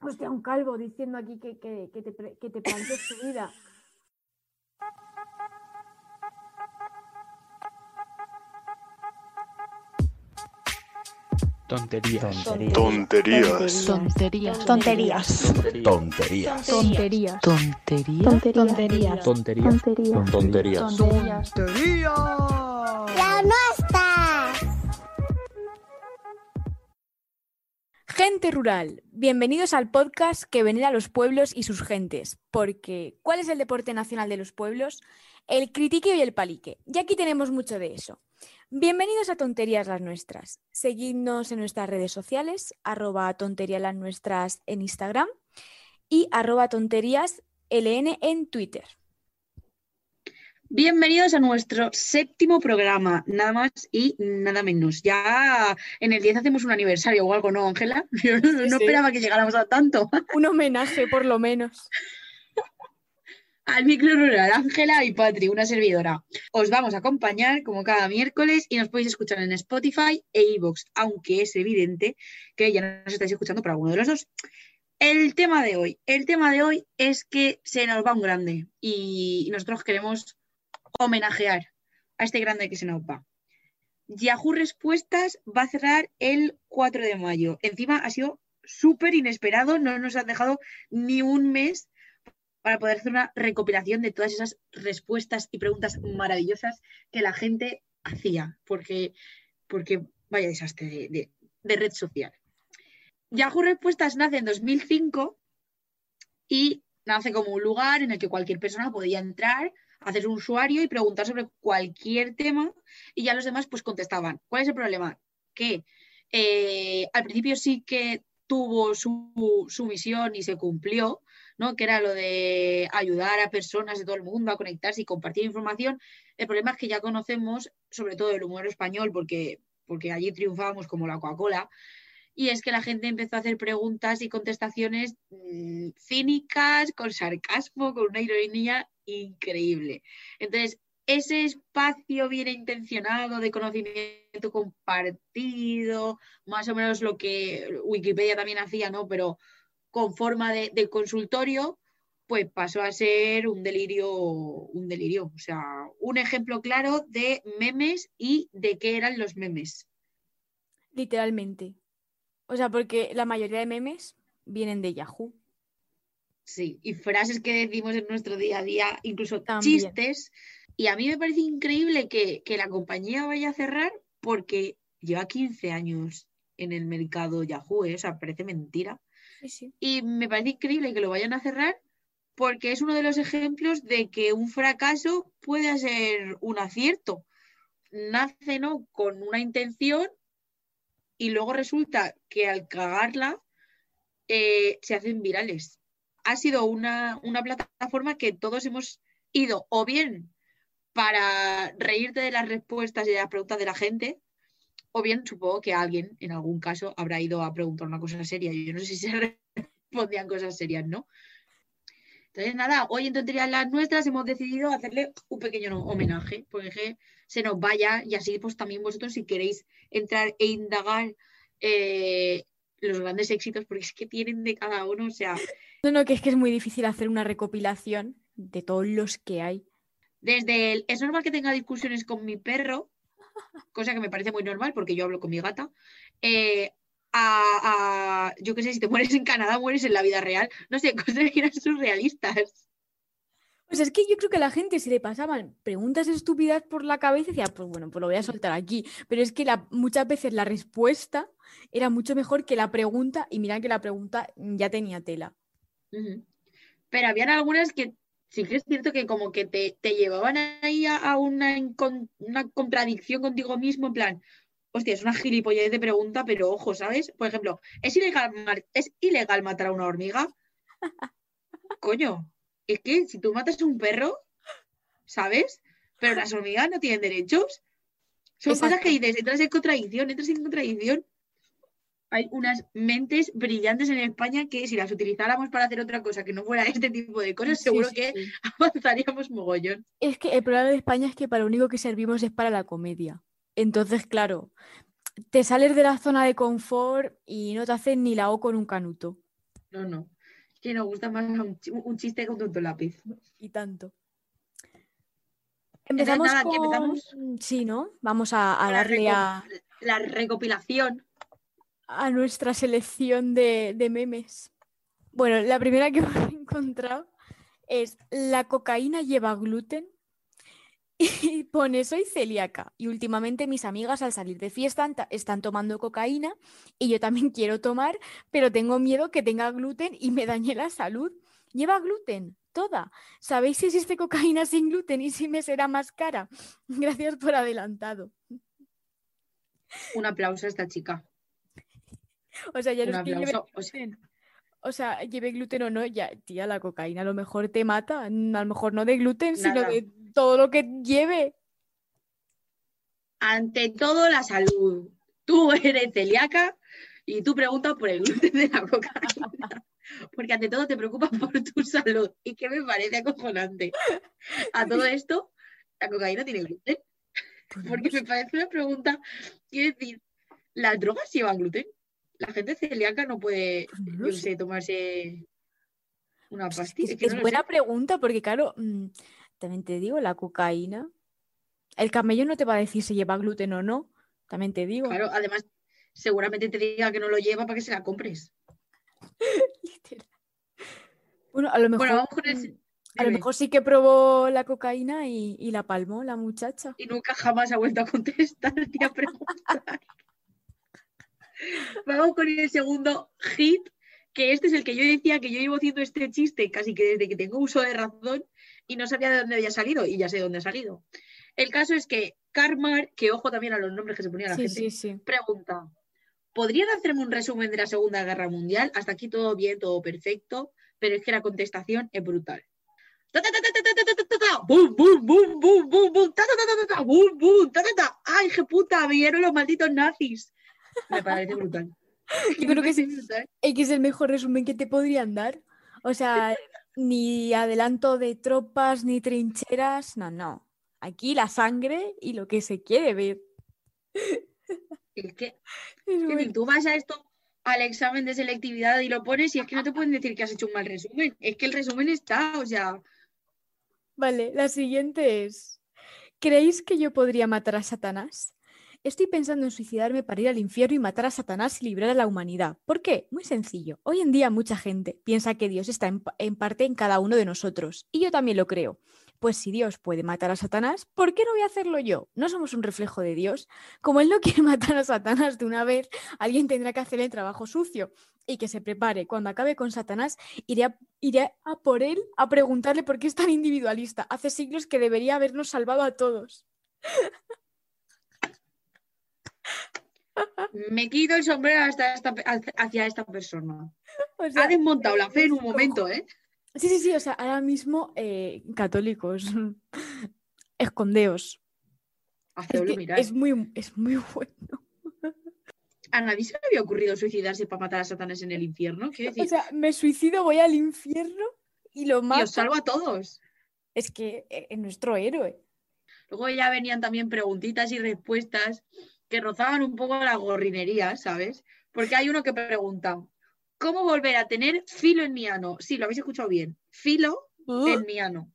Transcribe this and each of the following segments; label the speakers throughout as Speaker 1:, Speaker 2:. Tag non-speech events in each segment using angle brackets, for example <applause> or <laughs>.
Speaker 1: Hostia, un calvo diciendo aquí que, que, que te, que te plantees tu vida.
Speaker 2: Tonterías.
Speaker 3: Tonterías.
Speaker 4: Tonterías.
Speaker 5: Tonterías.
Speaker 3: Tonterías.
Speaker 4: Tonterías.
Speaker 5: Tonterías.
Speaker 2: Tonterías.
Speaker 3: Tonterías.
Speaker 4: Tonterías.
Speaker 5: Las nuestras.
Speaker 1: Gente rural, bienvenidos al podcast que venera a los pueblos y sus gentes, porque ¿cuál es el deporte nacional de los pueblos? El critiqueo y el palique, y aquí tenemos mucho de eso. Bienvenidos a Tonterías las Nuestras. Seguidnos en nuestras redes sociales, arroba tonterías las nuestras en Instagram y arroba tonterías en Twitter.
Speaker 6: Bienvenidos a nuestro séptimo programa, nada más y nada menos. Ya en el 10 hacemos un aniversario o algo, ¿no, Ángela? <laughs> Yo no, no
Speaker 1: sí.
Speaker 6: esperaba que llegáramos a tanto.
Speaker 1: Un homenaje, por lo menos. <laughs>
Speaker 6: Al micro rural, Ángela y Patri, una servidora. Os vamos a acompañar como cada miércoles y nos podéis escuchar en Spotify e iVoox, aunque es evidente que ya nos estáis escuchando por alguno de los dos. El tema de hoy, el tema de hoy es que se nos va un grande y nosotros queremos homenajear a este grande que se nos va. Yahoo Respuestas va a cerrar el 4 de mayo. Encima ha sido súper inesperado, no nos han dejado ni un mes para poder hacer una recopilación de todas esas respuestas y preguntas maravillosas que la gente hacía, porque, porque vaya desastre de, de- red social. Yahoo Respuestas nace en 2005 y nace como un lugar en el que cualquier persona podía entrar, hacer un usuario y preguntar sobre cualquier tema y ya los demás pues contestaban. ¿Cuál es el problema? Que eh, al principio sí que tuvo su, su misión y se cumplió, ¿no? que era lo de ayudar a personas de todo el mundo a conectarse y compartir información. El problema es que ya conocemos, sobre todo el humor español, porque, porque allí triunfábamos como la Coca-Cola, y es que la gente empezó a hacer preguntas y contestaciones mm, cínicas, con sarcasmo, con una ironía increíble. Entonces, ese espacio bien intencionado de conocimiento compartido, más o menos lo que Wikipedia también hacía, ¿no? Pero con forma de, de consultorio, pues pasó a ser un delirio, un delirio. O sea, un ejemplo claro de memes y de qué eran los memes.
Speaker 1: Literalmente. O sea, porque la mayoría de memes vienen de Yahoo.
Speaker 6: Sí, y frases que decimos en nuestro día a día, incluso
Speaker 1: También.
Speaker 6: chistes. Y a mí me parece increíble que, que la compañía vaya a cerrar porque lleva 15 años en el mercado Yahoo, ¿eh? O sea, parece mentira.
Speaker 1: Sí, sí.
Speaker 6: Y me parece increíble que lo vayan a cerrar porque es uno de los ejemplos de que un fracaso puede ser un acierto. Nace ¿no? con una intención y luego resulta que al cagarla eh, se hacen virales. Ha sido una, una plataforma que todos hemos ido o bien para reírte de las respuestas y de las preguntas de la gente, o bien supongo que alguien en algún caso habrá ido a preguntar una cosa seria. Yo no sé si se <laughs> respondían cosas serias, ¿no? Entonces, nada, hoy en Tonterías las Nuestras hemos decidido hacerle un pequeño homenaje, porque que se nos vaya y así pues también vosotros si queréis entrar e indagar eh, los grandes éxitos, porque es que tienen de cada uno, o sea,
Speaker 1: No, no, que es que es muy difícil hacer una recopilación de todos los que hay.
Speaker 6: desde el, es normal que tenga discusiones con mi perro, cosa que me parece muy normal porque yo hablo con mi gata, eh, a, a- yo qué sé, si te mueres en Canadá, mueres en la vida real, no sé, <laughs> cosas que eran surrealistas.
Speaker 1: Pues es que yo creo que a la gente si le pasaban preguntas estúpidas por la cabeza decía, pues bueno, pues lo voy a soltar aquí. Pero es que la- muchas veces la respuesta era mucho mejor que la pregunta y mira que la pregunta ya tenía tela.
Speaker 6: Pero habían algunas que sí que es cierto que como que te, te llevaban ahí a, a una, una contradicción contigo mismo, en plan, hostia, es una gilipollez de pregunta, pero ojo, ¿sabes? Por ejemplo, ¿es ilegal, ¿es ilegal matar a una hormiga? <laughs> Coño, es que si tú matas a un perro, ¿sabes? Pero las hormigas no tienen derechos. Son cosas que dices, entras en contradicción, entras en contradicción. Hay unas mentes brillantes en España que si las utilizáramos para hacer otra cosa que no fuera este tipo de cosas,
Speaker 1: Sí,
Speaker 6: seguro
Speaker 1: sí,
Speaker 6: que
Speaker 1: sí. <laughs>
Speaker 6: avanzaríamos mogollón.
Speaker 1: Es que el problema de España es que para lo único que servimos es para la comedia. Entonces, claro, te sales de la zona de confort y no te hacen ni la O con un canuto.
Speaker 6: No, no. Es que nos gusta más un, chi- un chiste con tonto lápiz.
Speaker 1: Y tanto. Empezamos
Speaker 6: nada, ¿aquí
Speaker 1: con...
Speaker 6: empezamos?
Speaker 1: Sí, ¿no? Vamos a, a
Speaker 6: La
Speaker 1: darle
Speaker 6: reco-
Speaker 1: a,
Speaker 6: La recopilación.
Speaker 1: a nuestra selección de, de memes. Bueno, la primera que <laughs> hemos encontrado es ¿La cocaína lleva gluten? Y pone, soy celíaca y últimamente mis amigas al salir de fiesta están tomando cocaína y yo también <laughs> quiero tomar, pero tengo miedo que tenga gluten y me dañe la salud. ¿Lleva gluten? Toda. ¿Sabéis si existe cocaína sin gluten y si me será más cara? <laughs> Gracias por adelantado.
Speaker 6: Un aplauso a esta chica. <laughs>
Speaker 1: O sea, ya
Speaker 6: Un aplauso. O sea,
Speaker 1: gluten. O sea, lleve gluten o no, ya, tía, la cocaína a lo mejor te mata. A lo mejor no de gluten, sino de todo lo que lleve.
Speaker 6: ante todo, la salud. Tú eres celíaca y tú preguntas por el gluten de la cocaína. <laughs> Porque ante todo te preocupas por tu salud. Y que me parece acojonante. A todo esto, la cocaína tiene gluten. Porque me parece una pregunta. Quiero decir, ¿las drogas llevan gluten? La gente celíaca no puede,
Speaker 1: no
Speaker 6: qué
Speaker 1: sé.
Speaker 6: tomarse una
Speaker 1: es,
Speaker 6: pastilla.
Speaker 1: que
Speaker 6: Es que no
Speaker 1: buena
Speaker 6: sé.
Speaker 1: pregunta, porque claro, mm, también te digo, la cocaína. El camello no te va a decir si lleva gluten o no. También te digo.
Speaker 6: Claro, además, seguramente te diga que no lo lleva para que se la compres. <laughs>
Speaker 1: Literal. Bueno, a lo mejor,
Speaker 6: Bueno, vamos con el.
Speaker 1: a lo mejor sí que probó la cocaína y, y la palmó la muchacha.
Speaker 6: y nunca jamás ha vuelto a contestar ni a preguntar. <laughs> Vamos con el segundo hit, que este es el que yo decía que yo llevo haciendo este chiste casi que desde que tengo uso de razón y no sabía de dónde había salido y ya sé de dónde ha salido. El caso es que Carmar, que ojo también a los nombres que se ponía la
Speaker 1: sí,
Speaker 6: gente, pregunta, ¿podrían hacerme un resumen de la Segunda Guerra Mundial? Hasta aquí todo bien, todo perfecto, pero es que la contestación es brutal. ¡Bum, bum, bum, bum, bum, bum! ¡Ta, ta, ta, bum bum! Ta, ay je puta! Vieron los malditos nazis. Me parece brutal.
Speaker 1: Yo creo que es, es el mejor resumen que te podrían dar. O sea, ni adelanto de tropas ni trincheras, no, no. Aquí la sangre y lo que se quiere ver. <laughs>
Speaker 6: Es que,
Speaker 1: Es bueno.
Speaker 6: decir, tú vas a esto al examen de selectividad y lo pones y es que no te pueden decir que has hecho un mal resumen. Es que el resumen está, o sea,
Speaker 1: Vale, la siguiente es, ¿creéis que yo podría matar a Satanás? Estoy pensando en suicidarme para ir al infierno y matar a Satanás y librar a la humanidad. ¿Por qué? Muy sencillo. Hoy en día mucha gente piensa que Dios está en, pa- en parte en cada uno de nosotros. Y yo también lo creo. Pues si Dios puede matar a Satanás, ¿por qué no voy a hacerlo yo? ¿No somos un reflejo de Dios? Como Él no <laughs> quiere matar a Satanás de una vez, alguien tendrá que hacer el trabajo sucio. Y que se prepare. Cuando acabe con Satanás, iré a, iré a por Él a preguntarle por qué es tan individualista. Hace siglos que debería habernos salvado a todos. <laughs>
Speaker 6: me quito el sombrero hasta esta, hacia esta persona. <laughs>
Speaker 1: O sea,
Speaker 6: Ha desmontado la fe en un momento, ¿eh?
Speaker 1: Sí, sí, sí, o sea, ahora mismo eh, católicos, <laughs> escondeos. Es, que es muy, es muy bueno. <laughs>
Speaker 6: A nadie se le había ocurrido suicidarse para matar a Satanás en el infierno.
Speaker 1: O sea, me suicido, voy al infierno y lo
Speaker 6: y
Speaker 1: mato.
Speaker 6: os salvo a todos.
Speaker 1: Es que eh, es nuestro héroe.
Speaker 6: Luego ya venían también preguntitas y respuestas que rozaban un poco la gorrinería, ¿sabes? Porque hay uno que pregunta, ¿cómo volver a tener filo en mi ano? Sí, lo habéis escuchado bien, filo en mi ano.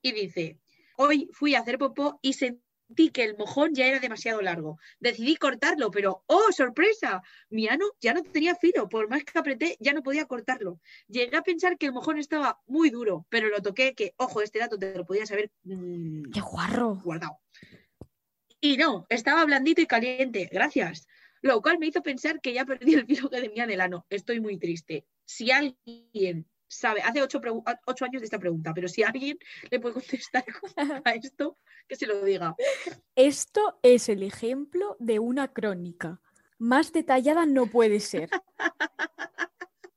Speaker 6: Y dice, hoy fui a hacer popó y sentí que el mojón ya era demasiado largo. Decidí cortarlo, pero ¡oh, sorpresa! Mi ano ya no tenía filo, por más que apreté ya no podía cortarlo. Llegué a pensar que el mojón estaba muy duro, pero lo toqué, que, ojo, este dato te lo podías haber mm,
Speaker 1: ¡Qué guarro!
Speaker 6: guardado. Y no, estaba blandito y caliente, gracias. Lo cual me hizo pensar que ya perdí el filo que tenía en el ano. Estoy muy triste. Si alguien sabe, hace ocho, ocho años de esta pregunta, pero si alguien le puede contestar <laughs> a esto, que se lo diga.
Speaker 1: Esto es el ejemplo de una crónica. Más detallada no puede ser. <laughs>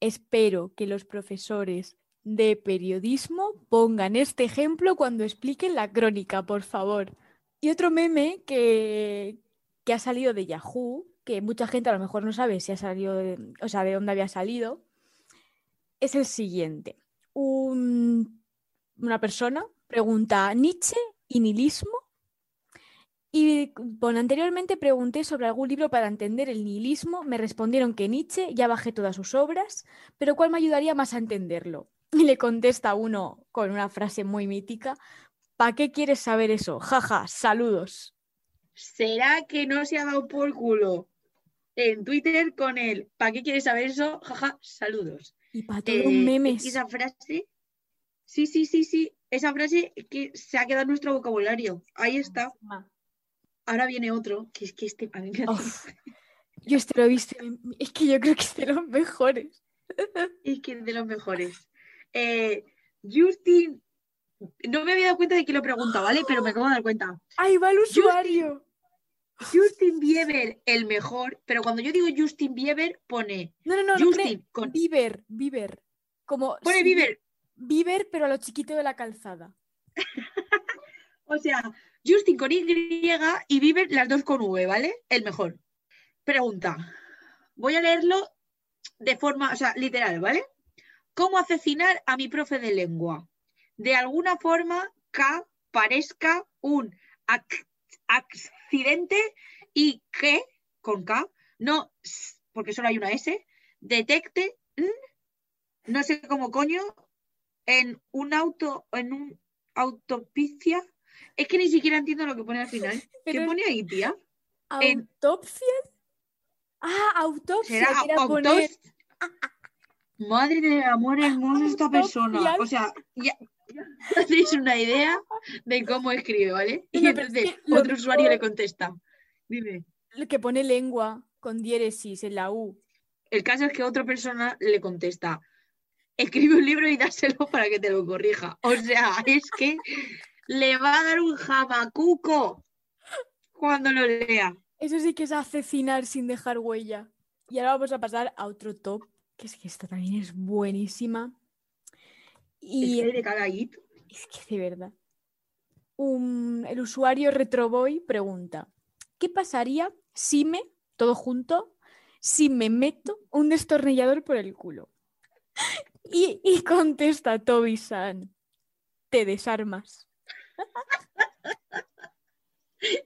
Speaker 1: Espero que los profesores de periodismo pongan este ejemplo cuando expliquen la crónica, por favor. Y otro meme que, que ha salido de Yahoo, que mucha gente a lo mejor no sabe si ha salido de, o sea, de dónde había salido, es el siguiente. Un- una persona pregunta Nietzsche y nihilismo Y bueno, anteriormente pregunté sobre algún libro para entender el nihilismo. Me respondieron que Nietzsche, ya bajé todas sus obras, pero ¿cuál me ayudaría más a entenderlo? <laughs> Y le contesta uno con una frase muy mítica, ¿para qué quieres saber eso? Jaja, saludos.
Speaker 6: ¿Será que no se ha dado por culo en Twitter con el ¿para qué quieres saber eso? Jaja, saludos.
Speaker 1: Y para todos
Speaker 6: Eh,
Speaker 1: los memes.
Speaker 6: Esa frase, sí, sí, sí, sí, esa frase que se ha quedado en nuestro vocabulario. Ahí está. Ahora viene otro, que es que este a mí me hace-
Speaker 1: Uf, yo este lo he visto, es que yo creo que es de los mejores.
Speaker 6: es que es de los mejores. Eh, Justin, no me había dado cuenta de que lo pregunta, ¿vale? Pero me acabo de dar cuenta.
Speaker 1: Ahí va el usuario.
Speaker 6: Justin Bieber, el mejor, pero cuando yo digo Justin Bieber, pone
Speaker 1: No, no, no, no
Speaker 6: Justin con.
Speaker 1: Bieber, Bieber. Como
Speaker 6: Pone
Speaker 1: si-
Speaker 6: Bieber,
Speaker 1: Bieber, pero a lo chiquito de la calzada. <laughs>
Speaker 6: o sea, Justin con Y y Bieber las dos con V, ¿vale? El mejor. Pregunta. Voy a leerlo de forma, o sea, literal, ¿vale? ¿Cómo asesinar a mi profe de lengua? De alguna forma K parezca un ac- accidente y que, con K, no, porque solo hay una S, detecte, no sé cómo coño, en un auto, en un autopsia. Es que ni siquiera entiendo lo que pone al final. <laughs> ¿Qué pone ahí, tía? En-
Speaker 1: ¿Autopsia? Ah, autopsia.
Speaker 6: Será
Speaker 1: era
Speaker 6: autos-
Speaker 1: poner-
Speaker 6: Madre del amor hermoso esta persona. O sea, ya <laughs> hacéis una idea de cómo escribe, ¿vale? Y entonces otro usuario le contesta. Dime.
Speaker 1: el que pone lengua con diéresis en la U.
Speaker 6: El caso es que otra persona le contesta. Escribe un libro y dáselo para que te lo corrija. O sea, <laughs> es que le va a dar un jamacuco cuando lo lea.
Speaker 1: Eso sí que es asesinar sin dejar huella. Y ahora vamos a pasar a otro top, que es que esta también es buenísima.
Speaker 6: Es
Speaker 1: Y
Speaker 6: que hay de cada hit.
Speaker 1: es que de verdad. Un- el usuario Retroboy pregunta: ¿Qué pasaría si me, todo junto, si me meto un destornillador por el culo? Y, y contesta Toby San: Te desarmas.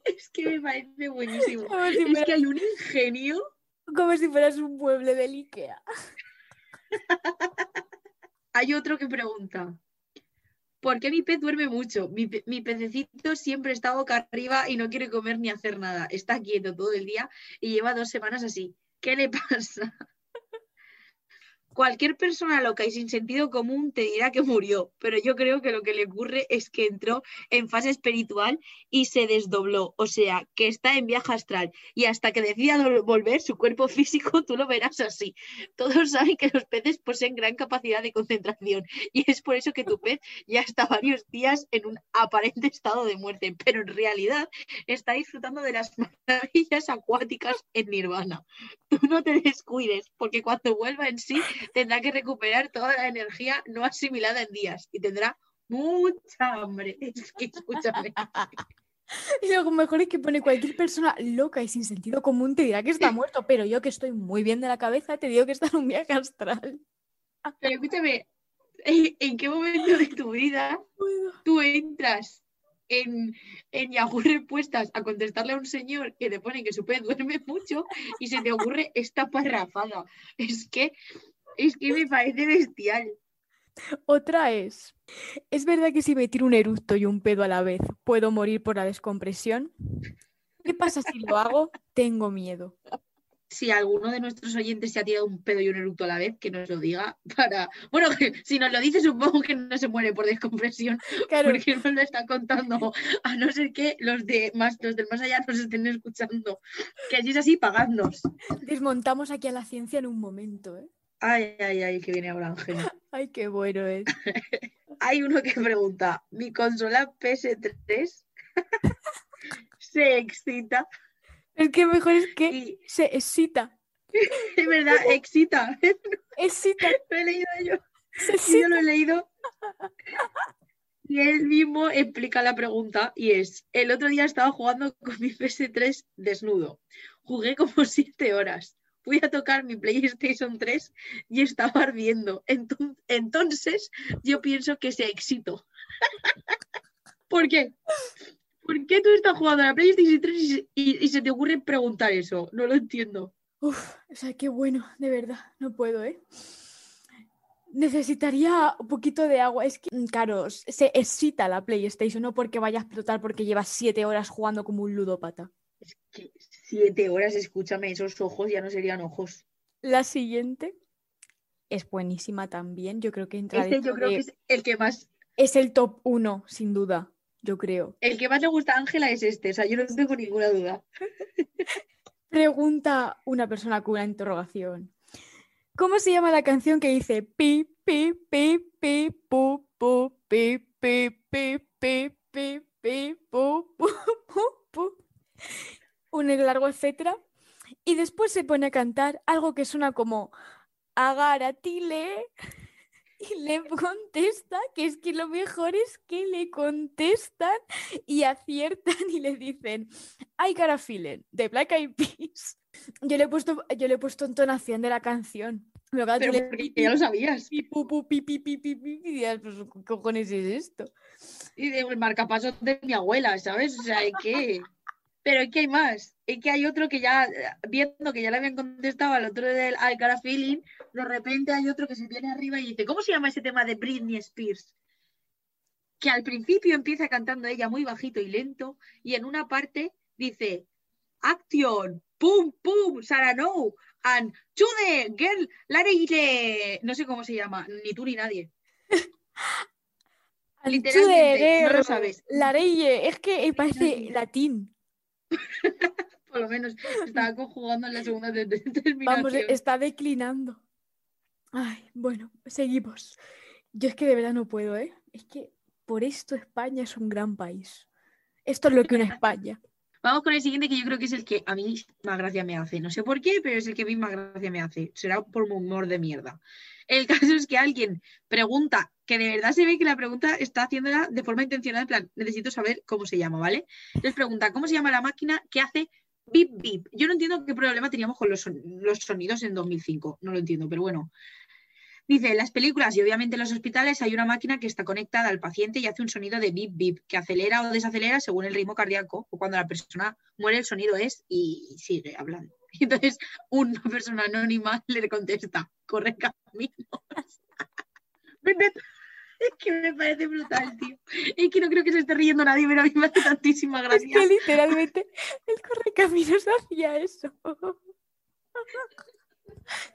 Speaker 6: Es que me parece buenísimo.
Speaker 1: Si,
Speaker 6: Es
Speaker 1: fuera-
Speaker 6: que hay un ingenio.
Speaker 1: como si fueras un mueble del Ikea. <laughs>
Speaker 6: Hay otro que pregunta. ¿Por qué mi pez duerme mucho? Mi, pe- mi pececito siempre está boca arriba y no quiere comer ni hacer nada. Está quieto todo el día y lleva dos semanas así. ¿Qué le <laughs> pasa? Cualquier persona loca y sin sentido común te dirá que murió, pero yo creo que lo que le ocurre es que entró en fase espiritual y se desdobló, o sea, que está en viaje astral y hasta que decida volver su cuerpo <laughs> físico, tú lo verás así. Todos saben que los peces poseen gran capacidad de concentración y es por eso que tu pez ya está varios días en un aparente estado de muerte, pero en realidad está disfrutando de las <laughs> maravillas acuáticas en nirvana. Tú no te descuides, porque cuando vuelva en sí tendrá que recuperar toda la energía no asimilada en días y tendrá mucha hambre. <laughs> Es que escúchame. <laughs>
Speaker 1: Y lo mejor es que pone cualquier persona loca y sin sentido común te dirá que está muerto, pero yo que estoy muy bien de la cabeza te digo que está en un viaje astral.
Speaker 6: Pero escúchame, ¿en qué momento de tu vida <laughs> tú entras en, en Yahoo Respuestas a contestarle a un señor que te pone que su pez duerme mucho y se te ocurre esta parrafada? Es que, es que me parece bestial.
Speaker 1: Otra es, ¿es verdad que si me tiro un eructo y un pedo a la vez puedo morir por la descompresión? ¿Qué pasa si lo hago? Tengo miedo.
Speaker 6: Si alguno de nuestros oyentes se ha tirado un pedo y un eructo a la vez, que nos lo diga para... Bueno, que si nos lo dice supongo que no se muere por descompresión,
Speaker 1: Claro,
Speaker 6: porque nos lo está contando, a no ser que los, de más, los del más allá nos estén escuchando. Que si es así, pagadnos.
Speaker 1: desmontamos aquí a la ciencia en un momento, ¿eh?
Speaker 6: Ay, ay, ay, que viene ahora Ángel. <laughs>
Speaker 1: Ay, qué bueno es. <laughs>
Speaker 6: Hay uno que pregunta, ¿mi consola PS3 <laughs> se excita?
Speaker 1: Es que mejor es que
Speaker 6: Y
Speaker 1: se excita.
Speaker 6: es verdad, excita.
Speaker 1: Excita,
Speaker 6: Lo he leído yo.
Speaker 1: se
Speaker 6: yo lo he leído. Y él mismo explica la pregunta y es, el otro día estaba jugando con mi PS3 desnudo. Jugué como siete horas. Fui a tocar mi PlayStation 3 y estaba ardiendo. Enton- Entonces, yo pienso que se excitó. <laughs> ¿Por qué? ¿Por qué tú estás jugando a la PlayStation 3 y, se- y- y se te ocurre preguntar eso? No lo entiendo.
Speaker 1: Uf, o sea, qué bueno, de verdad, no puedo, ¿eh? Necesitaría un poquito de agua. Es que, mm, claro, se excita la PlayStation, no porque vaya a explotar porque llevas siete horas jugando como un ludópata.
Speaker 6: Que siete horas, escúchame, esos ojos ya no serían ojos.
Speaker 1: La siguiente es buenísima también. Yo creo que entra
Speaker 6: Este yo creo
Speaker 1: de-
Speaker 6: que es el que más,
Speaker 1: es el top uno, sin duda, yo creo.
Speaker 6: el que más le gusta a Ángela es este, o sea, yo no tengo ninguna duda. <laughs>
Speaker 1: Pregunta una persona con una interrogación. ¿Cómo se llama la canción que dice pi, pi, pi, pi, pu, pu, pi, pi, pi, pi, pi, pi, pu, pu, pu, pu? Un largo etcétera. Y después se pone a cantar algo que suena como Agaratile. <laughs> Y le contesta que es que lo mejor es que le contestan y aciertan y le dicen I got a feeling de Black Eyed Peas. Yo le he puesto, yo le he puesto entonación de la canción. Pero claro, le-
Speaker 6: ya lo sabías.
Speaker 1: y pues, ¿qué cojones es esto?
Speaker 6: Y de el marcapasos de mi abuela, ¿sabes? O sea, que. Pero es que hay más. Es que hay otro que ya, viendo que ya le habían contestado al otro del I Got a Feeling, de repente hay otro que se viene arriba y dice, ¿cómo se llama ese tema de Britney Spears? Que al principio empieza cantando ella muy bajito y lento, y en una parte dice, Action, pum, pum, Sarah No, and Chude, girl, Larry, no sé cómo se llama, ni tú ni nadie. <laughs> Literalmente, no lo sabes.
Speaker 1: Lareye, es que parece latín.
Speaker 6: Por lo menos estaba conjugando en la segunda de- de- terminación.
Speaker 1: Vamos, está declinando. Ay, bueno, seguimos. Yo es que de verdad no puedo, ¿eh? Es que por esto España es un gran país. Esto es lo que una España. <laughs>
Speaker 6: Vamos con el siguiente que yo creo que es el que a mí más gracia me hace. No sé por qué, pero es el que a mí más gracia me hace. Será por humor de mierda. El caso es que alguien pregunta, que de verdad se ve que la pregunta está haciéndola de forma intencional, en plan, necesito saber cómo se llama, ¿vale? Entonces pregunta, ¿cómo se llama la máquina que hace bip bip? Yo no entiendo qué problema teníamos con los, los sonidos en 2005, no lo entiendo, pero bueno. Dice, en las películas y obviamente en los hospitales hay una máquina que está conectada al paciente y hace un sonido de bip bip, que acelera o desacelera según el ritmo cardíaco o cuando la persona muere el sonido es y sigue hablando. <laughs> Entonces una persona anónima le contesta, corre caminos. <laughs> Es <laughs> que me parece brutal, tío. Es que no creo que se esté riendo nadie, pero a mí me hace tantísima
Speaker 1: Es
Speaker 6: gracia.
Speaker 1: que literalmente el correcaminos hacía eso. O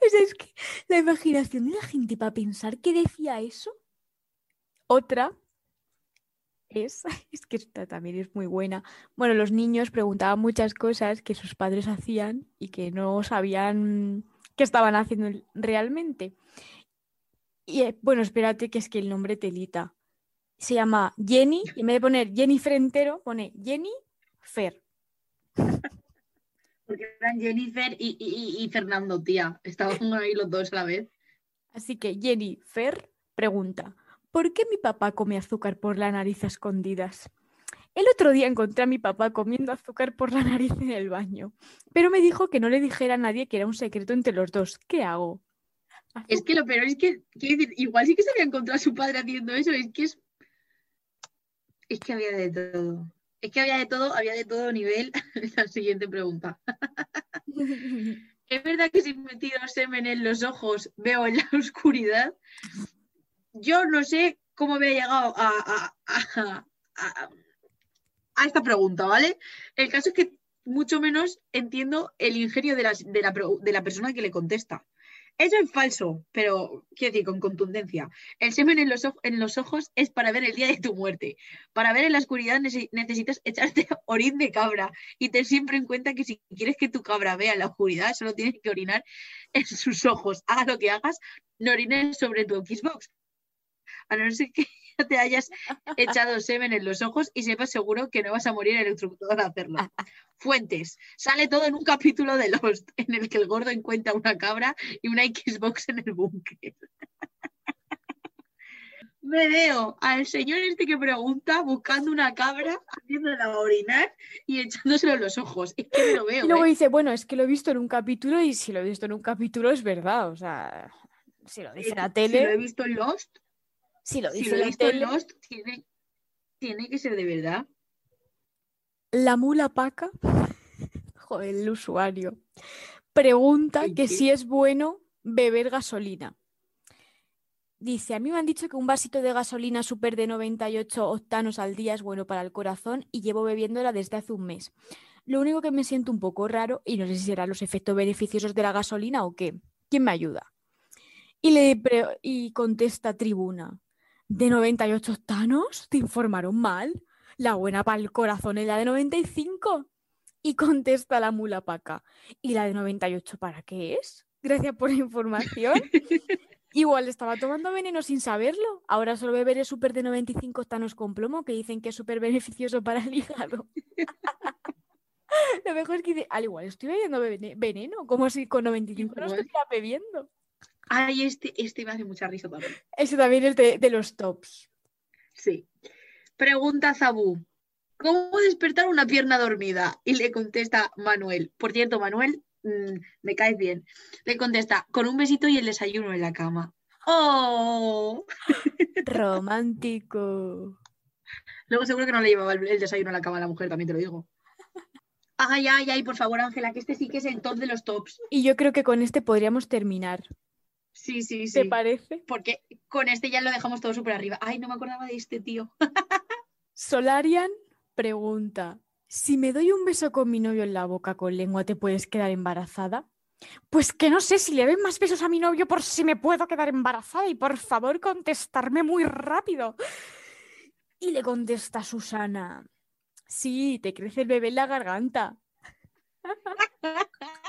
Speaker 1: sea, es que la imaginación de la gente para pensar que decía eso. Otra es, <laughs> es que esta también es muy buena. Bueno, los niños preguntaban muchas cosas que sus padres hacían y que no sabían qué estaban haciendo realmente. Y eh, bueno, espérate que es que el nombre telita. Se llama Jenny, y en vez de poner Jennifer entero, pone Jenny Fer. <laughs>
Speaker 6: Porque eran Jennifer y, y- y- y Fernando, tía. Estaban <laughs> ahí los dos a la vez.
Speaker 1: Así que Jenny Fer pregunta, ¿por qué mi papá come azúcar por la nariz a escondidas? El otro día encontré a mi papá comiendo azúcar por la <laughs> nariz en el baño, pero me dijo que no le dijera a nadie que era un secreto entre los dos. ¿Qué hago?
Speaker 6: Es que lo peor es que, decir, igual sí que se había encontrado a su padre haciendo eso. Es que es. Es que había de todo. Es que había de todo, había de todo nivel. <laughs> La siguiente pregunta. <laughs> ¿Es verdad que si me tiro semen en los ojos veo en la oscuridad? Yo no sé cómo había llegado a, a- a- esta pregunta, ¿vale? El caso es que mucho menos entiendo el ingenio de, las- de la, de la persona que le contesta. Eso es falso, pero quiero decir, con contundencia. El semen en los, en los ojos es para ver el día de tu muerte. Para ver en la oscuridad nece- necesitas echarte <laughs> orín de cabra. Y ten siempre en cuenta que si quieres que tu cabra vea la oscuridad, solo tienes que orinar en sus ojos. Haga lo que hagas, no orines sobre tu Xbox. A no ser que te hayas echado semen en los ojos y sepas seguro que no vas a morir electrocutado al hacerlo. Fuentes. Sale todo en un capítulo de Lost, en el que el gordo encuentra una cabra y una Xbox en el búnker. Me veo al señor este que pregunta buscando una cabra, haciéndola orinar y echándoselo en los ojos. Es que me lo veo.
Speaker 1: Y luego
Speaker 6: ¿eh?
Speaker 1: dice, bueno, es que lo he visto en un capítulo y si lo he visto en un capítulo es verdad. O sea, si lo dice la
Speaker 6: Si lo he
Speaker 1: tele,
Speaker 6: visto en Lost,
Speaker 1: si lo
Speaker 6: si
Speaker 1: dice
Speaker 6: lo he
Speaker 1: la
Speaker 6: visto en
Speaker 1: tele,
Speaker 6: Lost, tiene, tiene que ser de verdad.
Speaker 1: La mula paca, <laughs> joder, el usuario, pregunta que si es bueno beber gasolina. Dice, a mí me han dicho que un vasito de gasolina super de 98 octanos al día es bueno para el corazón y llevo bebiéndola desde hace un mes. Lo único que me siento un poco raro y no sé si serán los efectos beneficiosos de la gasolina o qué. ¿Quién me ayuda? Y le y contesta Tribuna, ¿de 98 octanos? ¿Te informaron mal? La buena para el corazón es la de 95. Y contesta la mula paca, ¿y la de 98 para qué es? Gracias por la información. <laughs> Igual estaba tomando veneno sin saberlo. Ahora solo beberé súper de 95 octanos con plomo, que dicen que es súper beneficioso para el hígado. <laughs> Lo mejor es que dice, al igual estoy bebiendo vene- veneno, como si con 95 no estuviera bebiendo.
Speaker 7: Ay, este, este me hace mucha risa también.
Speaker 1: Ese también es de, de los tops.
Speaker 7: Sí. Pregunta Zabú. ¿Cómo despertar una pierna dormida? Y le contesta Manuel. Por cierto, Manuel, mm, me caes bien. Le contesta, con un besito y el desayuno en la cama. ¡Oh! <laughs>
Speaker 1: Romántico.
Speaker 7: Luego seguro que no le llevaba el, el desayuno a la cama a la mujer, también te lo digo. Ay, ay, ay, por favor, Ángela, que este sí que es el top de los tops.
Speaker 1: Y yo creo que con este podríamos terminar.
Speaker 7: Sí, sí,
Speaker 1: ¿Te
Speaker 7: sí.
Speaker 1: parece?
Speaker 7: Porque con este ya lo dejamos todo súper arriba. Ay, no me acordaba de este tío. <laughs>
Speaker 1: Solarian pregunta, si me doy un beso con mi novio en la boca con lengua, ¿te puedes quedar embarazada? Pues que no sé si le doy más besos a mi novio por si me puedo quedar embarazada y por favor contestarme muy rápido. Y le contesta Susana, sí, te crece el bebé en la garganta. <laughs>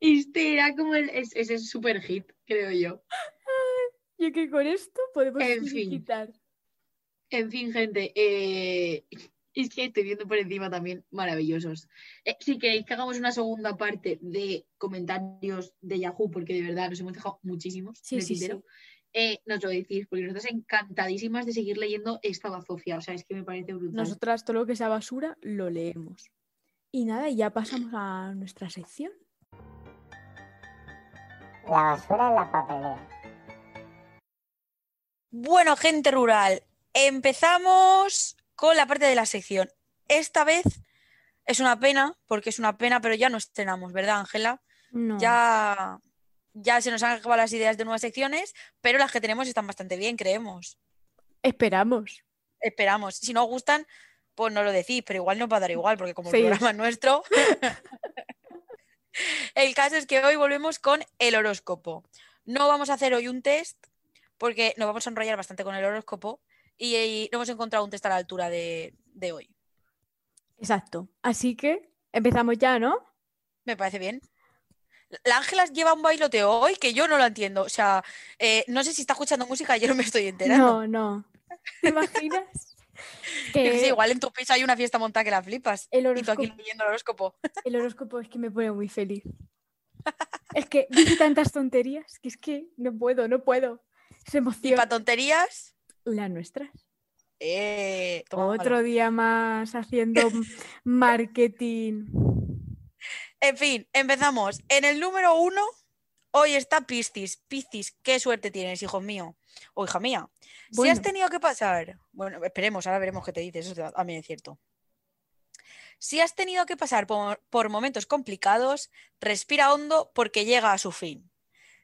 Speaker 7: Este era como el, es- ese es súper hit, creo yo.
Speaker 1: Y que con esto podemos
Speaker 7: En fin.
Speaker 1: quitar.
Speaker 7: En fin, gente, eh, es que estoy viendo por encima también maravillosos. Eh, si queréis que hagamos una segunda parte de comentarios de Yahoo, porque de verdad nos hemos dejado muchísimos
Speaker 1: Sí, sí, sí.
Speaker 7: eh, nos lo decís, porque nosotros encantadísimas de seguir leyendo esta bazofia. O sea, es que me parece brutal.
Speaker 1: Nosotras todo lo que sea basura lo leemos. Y nada, y ya pasamos a nuestra sección.
Speaker 5: La basura en la papelera.
Speaker 6: Bueno, gente rural, empezamos con la parte de la sección. Esta vez es una pena, porque es una pena, pero ya no estrenamos, ¿verdad, Ángela?
Speaker 1: No.
Speaker 6: Ya, ya se nos han acabado las ideas de nuevas secciones, pero las que tenemos están bastante bien, creemos.
Speaker 1: Esperamos.
Speaker 6: Esperamos. Si no os gustan, pues no lo decís, pero igual nos va a dar igual, porque como el programa es nuestro. <laughs> el caso es que hoy volvemos con el horóscopo. No vamos a hacer hoy un test, porque nos vamos a enrollar bastante con el horóscopo y, y no hemos encontrado un test a la altura de, de hoy.
Speaker 1: Exacto. Así que empezamos ya, ¿no?
Speaker 6: Me parece bien. La Ángela lleva un bailoteo hoy que yo no lo entiendo. O sea, eh, no sé si está escuchando música, yo no me estoy enterando.
Speaker 1: No, no. ¿Te imaginas? <laughs>
Speaker 6: Yo sé, igual en tu piso hay una fiesta montada que la flipas.
Speaker 1: el
Speaker 6: Y tú aquí leyendo el horóscopo. <laughs>
Speaker 1: el horóscopo es que me pone muy feliz. Es que dice tantas tonterías que es que no puedo, no puedo. Se
Speaker 6: Y
Speaker 1: emociona.
Speaker 6: para tonterías,
Speaker 1: Las nuestras.
Speaker 6: eh.
Speaker 1: Otro día más haciendo <laughs> marketing.
Speaker 6: En fin, empezamos. En el número uno, hoy está Piscis. Piscis, qué suerte tienes, hijo mío. O hija mía. Si has tenido que pasar. Bueno, esperemos, ahora veremos qué te dices. Eso también es cierto. Si has tenido que pasar por, por momentos complicados, respira hondo porque llega a su fin.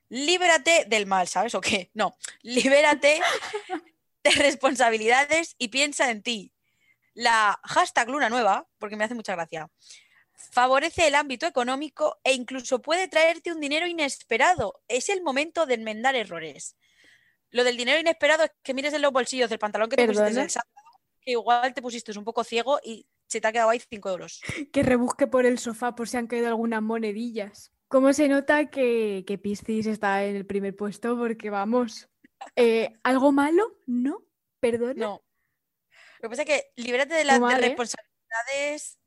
Speaker 6: Libérate del mal, ¿sabes o qué? No, libérate <laughs> de responsabilidades y piensa en ti. La hashtag luna nueva, porque me hace mucha gracia, favorece el ámbito económico e incluso puede traerte un dinero inesperado. Es el momento de enmendar errores. Lo del dinero inesperado es que mires en los bolsillos del pantalón que te pusiste
Speaker 1: ¿Perdona?
Speaker 6: el sábado, que igual te pusiste un poco ciego y se te ha quedado ahí 5 euros.
Speaker 1: Que rebusque por el sofá por si han caído algunas monedillas. ¿Cómo se nota que, que Piscis está en el primer puesto? Porque vamos, eh, ¿algo malo? No, perdona.
Speaker 6: No. Lo que pasa es que libérate de las de
Speaker 1: ¿eh?
Speaker 6: responsabilidades.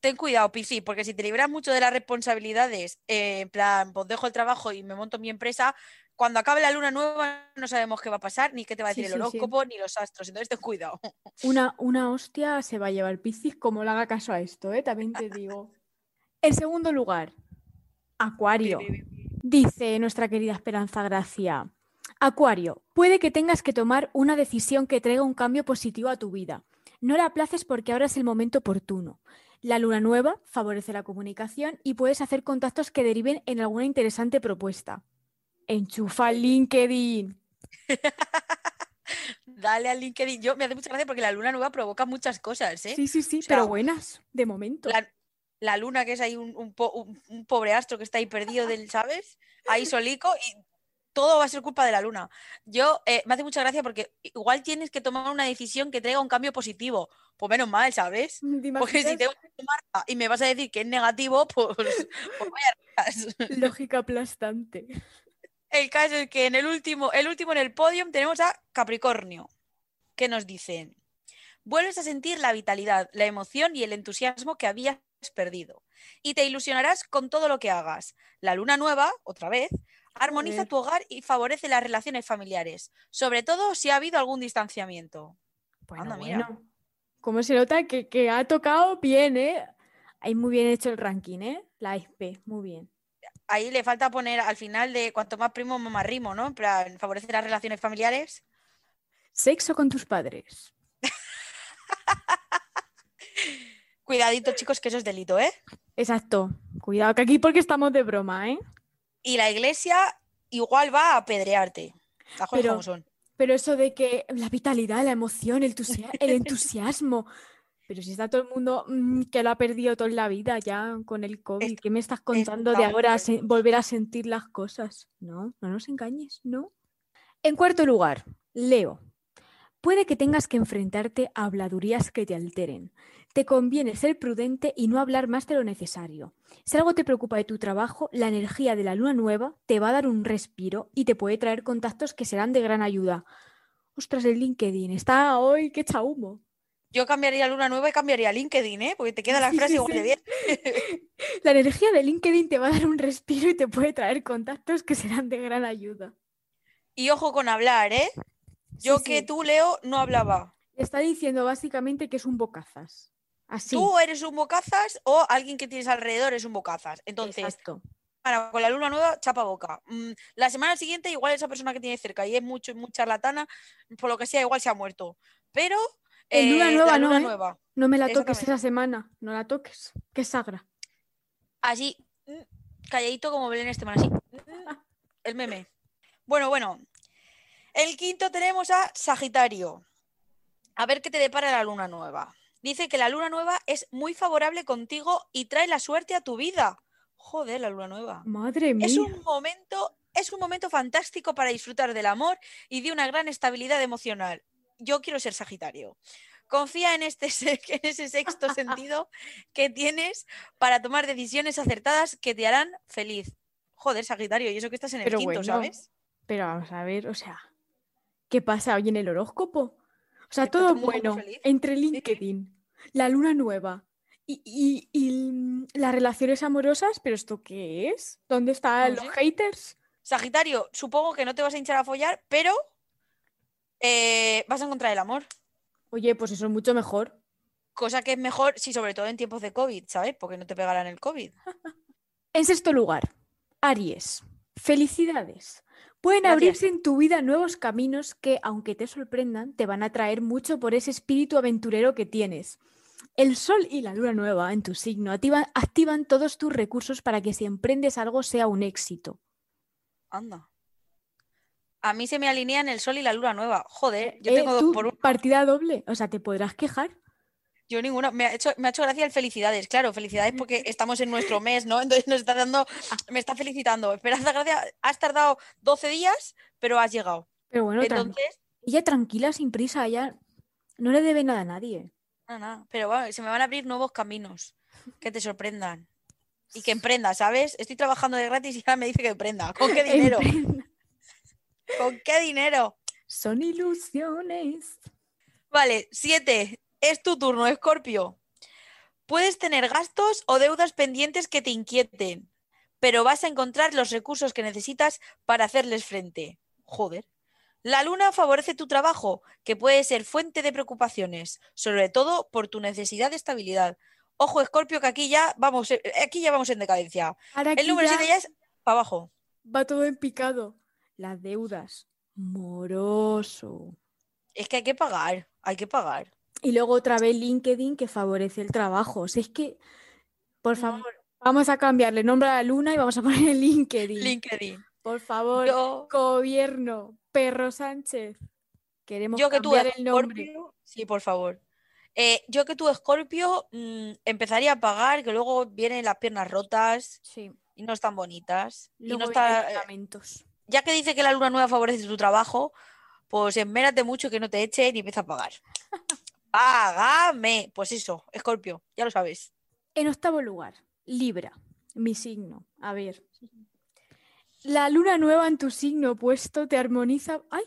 Speaker 6: Ten cuidado, Pisi, porque si te liberas mucho de las responsabilidades, eh, en plan, pues dejo el trabajo y me monto mi empresa, cuando acabe la luna nueva no sabemos qué va a pasar, ni qué te va a
Speaker 1: Sí,
Speaker 6: decir el
Speaker 1: sí, sí.
Speaker 6: horóscopo, ni los astros. Entonces ten cuidado. <laughs>
Speaker 1: Una, una hostia se va a llevar Piscis como le haga caso a esto, ¿eh? También te digo. <laughs> En segundo lugar, Acuario. Dice nuestra querida Esperanza Gracia. Acuario, puede que tengas que tomar una decisión que traiga un cambio positivo a tu vida. No la aplaces porque ahora es el momento oportuno. La luna nueva favorece la comunicación y puedes hacer contactos que deriven en alguna interesante propuesta. Enchufa LinkedIn. <laughs>
Speaker 6: Dale al LinkedIn. Yo me hace mucha gracia porque la luna nueva provoca muchas cosas, ¿eh?
Speaker 1: Sí, sí, sí,
Speaker 6: O sea,
Speaker 1: pero buenas, de momento.
Speaker 6: La, la luna, que es ahí un, un po- un- un pobre astro que está ahí perdido del, ¿sabes? Ahí solico y todo va a ser culpa de la luna. Yo eh, me hace mucha gracia porque igual tienes que tomar una decisión que traiga un cambio positivo. Pues menos mal, ¿sabes? <laughs>
Speaker 1: ¿Te
Speaker 6: Porque si tengo que tomarla y me vas a decir que es negativo, <laughs> pues, pues vaya. <laughs>
Speaker 1: Lógica aplastante.
Speaker 6: El caso es que en el último, el último en el podio tenemos a Capricornio, que nos dicen, vuelves a sentir la vitalidad, la emoción y el entusiasmo que habías perdido, y te ilusionarás con todo lo que hagas. La luna nueva, otra vez, armoniza
Speaker 1: Joder.
Speaker 6: tu hogar y favorece las relaciones familiares, sobre todo si ha habido algún distanciamiento.
Speaker 1: Bueno,
Speaker 6: Anda, mira.
Speaker 1: bueno. ¿Cómo se nota que, que ha tocado bien, eh? Hay muy bien hecho el ranking, ¿eh? La SP, muy bien.
Speaker 6: Ahí le falta poner al final de cuanto más primo, más rimo, ¿no? En plan, favorece las relaciones familiares.
Speaker 1: Sexo con tus padres. <laughs>
Speaker 6: Cuidadito, chicos, que eso es delito, ¿eh?
Speaker 1: Exacto. Cuidado que aquí porque estamos de broma, ¿eh?
Speaker 6: Y la iglesia igual va a apedrearte.
Speaker 1: Pero-. Pero eso de que la vitalidad, la emoción, el, entusia- el <laughs> entusiasmo. Pero si está todo el mundo mm, que lo ha perdido toda la vida ya con el COVID, ¿qué me estás contando de ahora volver a sentir las cosas? No, no nos engañes, no. En cuarto lugar, Leo. Puede que tengas que enfrentarte a habladurías que te alteren. Te conviene ser prudente y no hablar más de lo necesario. Si algo te preocupa de tu trabajo, la energía de la luna nueva te va a dar un respiro y te puede traer contactos que serán de gran ayuda. Ostras, el LinkedIn está hoy que echa humo.
Speaker 6: Yo cambiaría Luna Nueva y cambiaría LinkedIn, ¿eh? Porque te queda la
Speaker 1: Sí,
Speaker 6: frase
Speaker 1: sí,
Speaker 6: igual de bien. <laughs>
Speaker 1: La energía de LinkedIn te va a dar un respiro y te puede traer contactos que serán de gran ayuda.
Speaker 6: Y ojo con hablar, ¿eh? Yo
Speaker 1: Sí,
Speaker 6: que tú, Leo, no hablaba.
Speaker 1: Está diciendo básicamente que es un bocazas. Así.
Speaker 6: Tú eres un bocazas o alguien que tienes alrededor es un bocazas. Entonces,
Speaker 1: Exacto.
Speaker 6: para- con la luna nueva, chapa boca. Mm, La semana siguiente, igual esa persona que tiene cerca y es mucho, muy charlatana, por lo que sea, igual se ha muerto. Pero
Speaker 1: En luna
Speaker 6: eh,
Speaker 1: nueva
Speaker 6: la
Speaker 1: no,
Speaker 6: luna
Speaker 1: ¿eh?
Speaker 6: nueva.
Speaker 1: No me la toques esa semana. No la toques. Que es sagra.
Speaker 6: Así, mm, calladito como Belén Esteban, así. mm, El meme. Bueno, bueno. El quinto tenemos a Sagitario. A ver qué te depara la luna nueva. Dice que la luna nueva es muy favorable contigo y trae la suerte a tu vida. Joder, la luna nueva.
Speaker 1: Madre mía.
Speaker 6: Es un momento, es un momento fantástico para disfrutar del amor y de una gran estabilidad emocional. Yo quiero ser Sagitario. Confía en, este, <laughs> en ese sexto <laughs> sentido que tienes para tomar decisiones acertadas que te harán feliz. Joder, Sagitario, y eso que estás en el
Speaker 1: Pero
Speaker 6: quinto,
Speaker 1: bueno,
Speaker 6: ¿sabes?
Speaker 1: Pero vamos a ver, o sea, ¿qué pasa hoy en el horóscopo? O sea, todo
Speaker 6: todo
Speaker 1: bueno entre LinkedIn, la luna nueva y, y- y, mm, las relaciones amorosas, ¿pero esto qué es? ¿Dónde están
Speaker 6: No
Speaker 1: los
Speaker 6: sé.
Speaker 1: haters?
Speaker 6: Sagitario, supongo que no te vas a hinchar a follar, pero eh, vas a encontrar el amor.
Speaker 1: Oye, pues eso es mucho mejor.
Speaker 6: Cosa que es mejor, sí, sobre todo en tiempos de COVID, ¿sabes? Porque no te pegarán el COVID. <laughs>
Speaker 1: En sexto lugar, Aries. Felicidades. Pueden
Speaker 6: Gracias.
Speaker 1: abrirse en tu vida nuevos caminos que, aunque te sorprendan, te van a traer mucho por ese espíritu aventurero que tienes. El sol y la luna nueva en tu signo activan, activan todos tus recursos para que si emprendes algo sea un éxito.
Speaker 6: Anda. A mí se me alinean el sol y la luna nueva. Joder, yo
Speaker 1: Eh,
Speaker 6: tengo dos
Speaker 1: tú,
Speaker 6: por uno.
Speaker 1: partida doble, o sea, te podrás quejar.
Speaker 6: Yo ninguna. Me ha hecho, me ha hecho gracia el felicidades, claro, felicidades porque estamos en nuestro mes, ¿no? Entonces nos está dando, me está felicitando. Esperanza Gracia, has tardado 12 días, pero has llegado.
Speaker 1: Pero bueno,
Speaker 6: Entonces,
Speaker 1: ella tranquila, sin prisa, ella no le debe nada a nadie.
Speaker 6: nada, nada. Pero bueno, se me van a abrir nuevos caminos que te sorprendan. Y que emprenda, ¿sabes? Estoy trabajando de gratis y ahora me dice que emprenda. ¿Con qué dinero? ¿Con qué dinero?
Speaker 1: Son ilusiones.
Speaker 6: Vale, siete. Es tu turno, Escorpio. Puedes tener gastos o deudas pendientes que te inquieten, pero vas a encontrar los recursos que necesitas para hacerles frente. Joder. La luna favorece tu trabajo, que puede ser fuente de preocupaciones, sobre todo por tu necesidad de estabilidad. Ojo, Escorpio, que aquí ya vamos, eh, aquí ya vamos en decadencia.
Speaker 1: Ahora
Speaker 6: El número
Speaker 1: ya
Speaker 6: 7 ya es para abajo.
Speaker 1: va todo en picado. Las deudas. Moroso.
Speaker 6: Es que hay que pagar, hay que pagar.
Speaker 1: Y luego otra vez LinkedIn que favorece el trabajo. O sea, es que, por
Speaker 6: Mm.
Speaker 1: favor, vamos a cambiarle nombre a la luna y vamos a poner <laughs> LinkedIn.
Speaker 6: LinkedIn.
Speaker 1: Por favor,
Speaker 6: Yo,
Speaker 1: gobierno, Perro Sánchez. Queremos
Speaker 6: yo que tú,
Speaker 1: cambiar el nombre.
Speaker 6: Scorpio, sí, por favor. Eh, yo que tú, Scorpio, mm, empezaría a pagar, que luego vienen las piernas rotas
Speaker 1: Sí,
Speaker 6: y no están bonitas. Y
Speaker 1: luego
Speaker 6: no está, eh,
Speaker 1: lamentos.
Speaker 6: ya que dice que la luna nueva favorece tu trabajo, pues enmérate mucho que no te echen y empieza a pagar. <laughs> Págame. Pues eso, Scorpio, ya lo sabes.
Speaker 1: En octavo lugar, Libra, mi signo. A ver. La luna nueva en tu signo opuesto te armoniza. ¡Ay!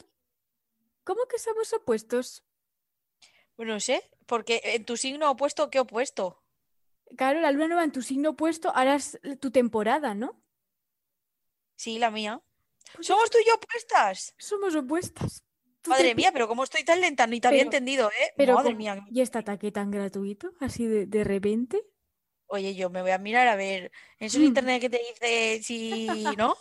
Speaker 1: ¿Cómo que somos opuestos?
Speaker 6: Bueno, no sé, porque en tu signo opuesto, ¿qué opuesto?
Speaker 1: Claro, la luna nueva en tu signo opuesto es tu temporada, ¿no?
Speaker 6: Sí, la mía.
Speaker 1: Pues
Speaker 6: Somos tú y yo opuestas.
Speaker 1: Somos opuestas.
Speaker 6: Madre mía, pero cómo estoy tan lenta, ni te había entendido, ¿eh?
Speaker 1: Pero
Speaker 6: Madre
Speaker 1: ¿cómo-
Speaker 6: mía.
Speaker 1: ¿Y este ataque tan gratuito? Así de, de repente.
Speaker 6: Oye, yo me voy a mirar a ver. Eso en
Speaker 1: Mm.
Speaker 6: internet que te dice si, ¿no?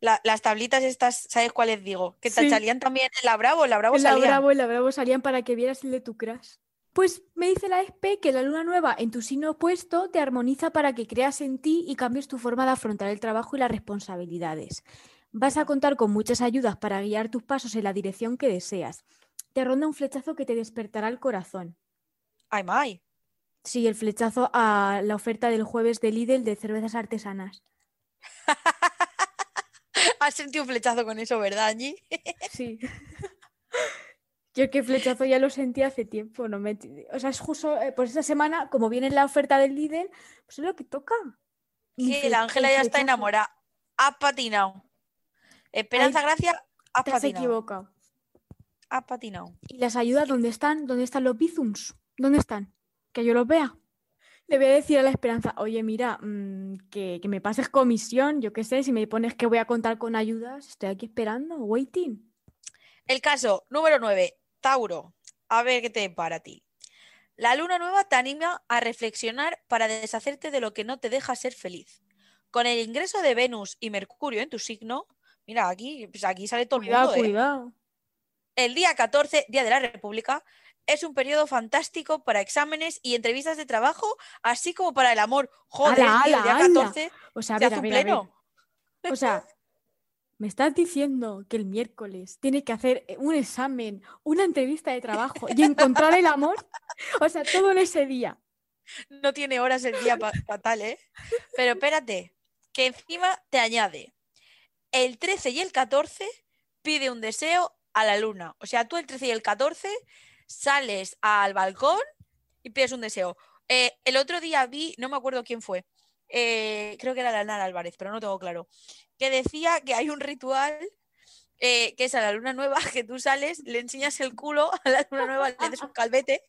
Speaker 6: La- las tablitas estas, ¿sabes cuáles digo? Que te
Speaker 1: Sí.
Speaker 6: salían también en la Bravo, en la Bravo
Speaker 1: En la
Speaker 6: salían.
Speaker 1: Bravo, en la Bravo salían para que vieras el de tu crush. Pues me dice la ESPE que la luna nueva en tu signo opuesto te armoniza para que creas en ti y cambies tu forma de afrontar el trabajo y las responsabilidades. Vas a contar con muchas ayudas para guiar tus pasos en la dirección que deseas. Te ronda un flechazo que te despertará el corazón.
Speaker 6: Ay, May.
Speaker 1: Sí, el flechazo a la oferta del jueves de Lidl de cervezas artesanas. <laughs>
Speaker 6: Has sentido un flechazo con eso, ¿verdad, Angie? <laughs>
Speaker 1: Sí. Yo que flechazo ya lo sentí hace tiempo, no me... O sea, es justo, eh, pues esta semana, como viene la oferta del Lidl, pues es lo que toca. Fle-
Speaker 6: la Ángela
Speaker 1: el
Speaker 6: ya está enamorada. Ha patinado. Esperanza
Speaker 1: Ay,
Speaker 6: Gracia ha
Speaker 1: Te has
Speaker 6: patinado.
Speaker 1: equivocado.
Speaker 6: Ha patinado.
Speaker 1: ¿Y las ayudas dónde están? ¿Dónde están los bizums? ¿Dónde están? Que yo los vea. Le voy a decir a la Esperanza, oye, mira, mm, que, que me pases comisión, yo qué sé, si me pones que voy a contar con ayudas, estoy aquí esperando, waiting.
Speaker 6: El caso número 9, Tauro. A ver qué te para a ti. La luna nueva te anima a reflexionar para deshacerte de lo que no te deja ser feliz. Con el ingreso de Venus y Mercurio en tu signo, mira, aquí, pues aquí sale todo el
Speaker 1: Cuidado,
Speaker 6: mundo, ¿eh?
Speaker 1: cuidado.
Speaker 6: El día 14, Día de la República, es un periodo fantástico para exámenes y entrevistas de trabajo, así como para el amor. Joder,
Speaker 1: ¡Hala,
Speaker 6: tío, el día
Speaker 1: hala, hala!
Speaker 6: 14
Speaker 1: O sea,
Speaker 6: se hace un pleno.
Speaker 1: O sea, me estás diciendo que el miércoles tiene que hacer un examen, una entrevista de trabajo y encontrar el amor. O sea, todo en ese día.
Speaker 6: No tiene horas el día fatal, ¿eh? Pero espérate, que encima te añade. El 13 y el 14 pide un deseo a la luna. O sea, tú el 13 y el 14 sales al balcón y pides un deseo. Eh, el otro día vi, no me acuerdo quién fue, eh, creo que era la Nara Álvarez, pero no tengo claro, que decía que hay un ritual eh, que es a la luna nueva, <laughs> que tú sales, le enseñas el culo a la luna nueva, le des un <laughs> calvete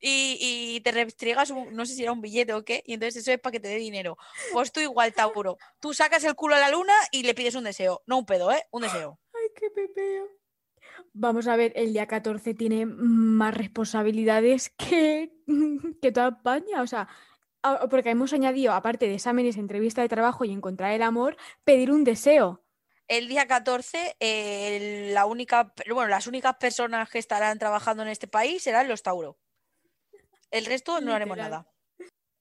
Speaker 6: y, y te restriegas, un, no sé si era un billete o qué, y entonces eso es para que te dé dinero. Pues tú igual, Tauro, tú sacas el culo a la luna y le pides un deseo, no un pedo, ¿eh? Un deseo.
Speaker 1: Ay, qué pepeo. Vamos a ver, el día 14 tiene más responsabilidades que, <laughs> que toda España. O sea, porque hemos añadido, aparte de exámenes, entrevista de trabajo y encontrar el amor, pedir un deseo.
Speaker 6: El día 14, eh, la única, bueno, las únicas personas que estarán trabajando en este país serán los Tauro. El resto no haremos nada.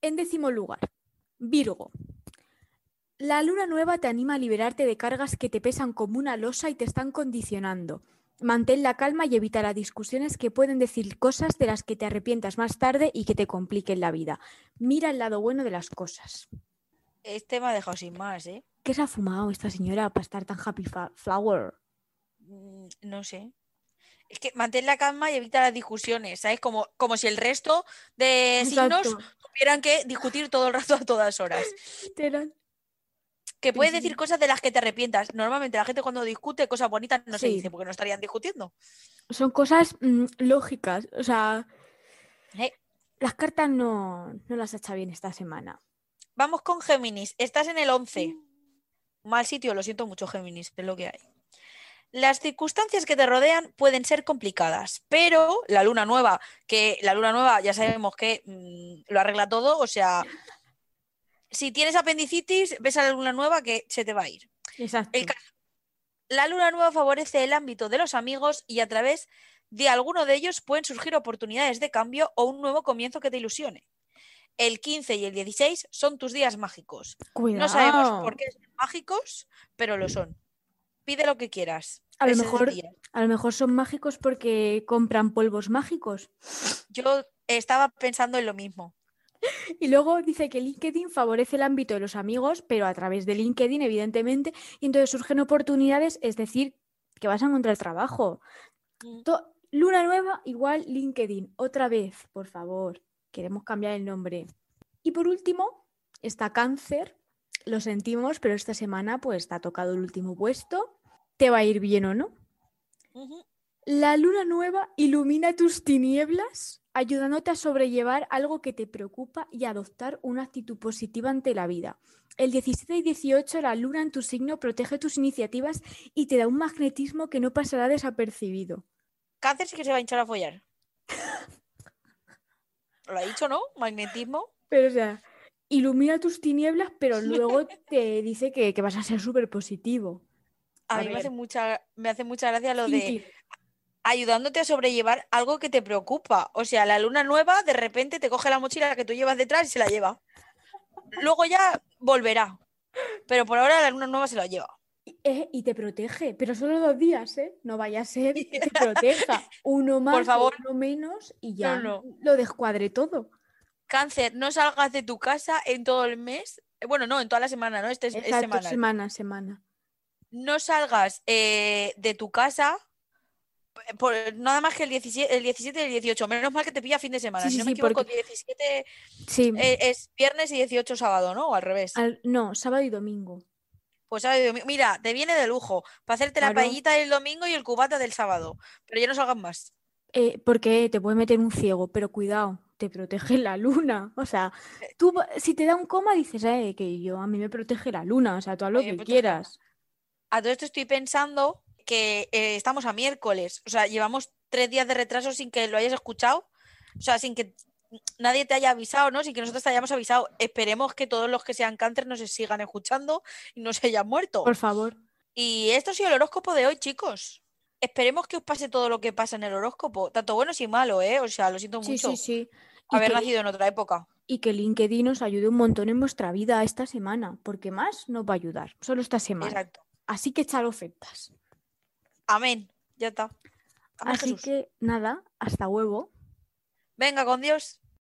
Speaker 1: En décimo lugar, Virgo. La luna nueva te anima a liberarte de cargas que te pesan como una losa y te están condicionando. Mantén la calma y evita las discusiones que pueden decir cosas de las que te arrepientas más tarde y que te compliquen la vida. Mira el lado bueno de las cosas.
Speaker 6: Este me ha dejado sin más, ¿eh?
Speaker 1: ¿Qué se ha fumado esta señora para estar tan happy flower?
Speaker 6: Mm, No sé. Es que mantén la calma y evita las discusiones, ¿sabes? Como, como si el resto de signos tuvieran que discutir todo el rato a todas horas. <laughs> Que puedes decir cosas de las que te arrepientas. Normalmente la gente cuando discute cosas bonitas no se dice porque no estarían discutiendo.
Speaker 1: Son cosas mm, lógicas. O sea,
Speaker 6: Eh,
Speaker 1: las cartas no, no las ha hecho bien esta semana.
Speaker 6: Vamos con Géminis. Estás en el 11.
Speaker 1: Mm.
Speaker 6: Mal sitio, lo siento mucho, Géminis, es lo que hay. Las circunstancias que te rodean pueden ser complicadas, pero la luna nueva, que la luna nueva ya sabemos que mm, lo arregla todo, o sea, si tienes apendicitis, ves a la luna nueva que se te va a ir.
Speaker 1: Exacto.
Speaker 6: El caso- La luna nueva favorece el ámbito de los amigos y a través De alguno de ellos pueden surgir oportunidades de cambio o un nuevo comienzo que te ilusione. El 15 y el 16 son tus días mágicos.
Speaker 1: Cuidado.
Speaker 6: No sabemos por qué son mágicos, pero lo son. Pide lo que quieras.
Speaker 1: A lo mejor-
Speaker 6: día.
Speaker 1: A lo mejor son mágicos porque compran polvos mágicos.
Speaker 6: Yo estaba pensando en lo mismo.
Speaker 1: Y luego dice que LinkedIn favorece el ámbito de los amigos, pero a través de LinkedIn, evidentemente, y entonces surgen oportunidades, es decir, que vas a encontrar trabajo.
Speaker 6: Mm.
Speaker 1: Luna nueva igual LinkedIn. Otra vez, por favor. Queremos cambiar el nombre. Y por último, está cáncer. Lo sentimos, pero esta semana pues te ha tocado el último puesto. ¿Te va a ir bien o no? La luna nueva ilumina tus tinieblas, ayudándote a sobrellevar algo que te preocupa y adoptar una actitud positiva ante la vida. El 17 y 18 la luna en tu signo protege tus iniciativas y te da un magnetismo que no pasará desapercibido.
Speaker 6: Cáncer sí que se va a hinchar a follar. <laughs> Lo ha dicho, ¿no? Magnetismo.
Speaker 1: Pero o sea, ilumina tus tinieblas, pero <laughs> luego te dice que, que vas a ser súper positivo.
Speaker 6: A,
Speaker 1: A
Speaker 6: mí me hace, mucha, me hace mucha gracia lo de ayudándote a sobrellevar algo que te preocupa. O sea, la luna nueva de repente te coge la mochila que tú llevas detrás y se la lleva. Luego ya volverá. Pero por ahora la luna nueva se la lleva.
Speaker 1: Eh, y te protege, pero solo dos días, ¿eh? No vaya a ser que te <laughs> proteja. Uno más, o
Speaker 6: favor.
Speaker 1: uno menos y ya
Speaker 6: no.
Speaker 1: lo descuadre todo.
Speaker 6: Cáncer, no salgas de tu casa en todo el mes. Eh, Bueno, no, en toda la semana, ¿no? Este es, es
Speaker 1: Exacto,
Speaker 6: semanal.
Speaker 1: semana, semana.
Speaker 6: no salgas eh, de tu casa por, nada más que el 17, el 17 y el 18. Menos mal que te pilla fin de semana.
Speaker 1: Sí,
Speaker 6: si
Speaker 1: sí,
Speaker 6: no me equivoco,
Speaker 1: porque-
Speaker 6: 17
Speaker 1: Sí,
Speaker 6: eh, es viernes y 18 sábado, ¿no? O al revés.
Speaker 1: al- no, sábado y domingo.
Speaker 6: Pues sábado y domingo. Mira, te viene de lujo para hacerte la paellita del domingo y el cubata del sábado. Pero ya no salgas más.
Speaker 1: Eh, porque te puede meter un ciego, pero cuidado, te protege la luna. O sea,
Speaker 6: Eh.
Speaker 1: tú si te da un coma dices, eh, que yo a mí me protege la luna, o sea, tú haz lo que
Speaker 6: protege la
Speaker 1: quieras.
Speaker 6: A todo esto estoy pensando que eh, estamos a miércoles. O sea, llevamos tres días de retraso sin que lo hayas escuchado. O sea, sin que nadie te haya avisado, ¿no? Sin que nosotros te hayamos avisado. Esperemos que todos los que sean cáncer nos sigan escuchando y no se hayan muerto.
Speaker 1: Por favor.
Speaker 6: Y esto ha sido el horóscopo de hoy, chicos. Esperemos que os pase todo lo que pasa en el horóscopo, tanto bueno y malo, ¿eh? O sea, lo siento
Speaker 1: Sí,
Speaker 6: mucho
Speaker 1: sí, sí.
Speaker 6: Haber
Speaker 1: que,
Speaker 6: nacido en otra época.
Speaker 1: y que LinkedIn os ayude un montón en vuestra vida esta semana, porque más no va a ayudar, solo esta semana.
Speaker 6: Exacto.
Speaker 1: Así que echar ofertas.
Speaker 6: Amén. Ya está. Amén,
Speaker 1: Así
Speaker 6: Jesús.
Speaker 1: que nada, hasta huevo.
Speaker 6: Venga, con Dios.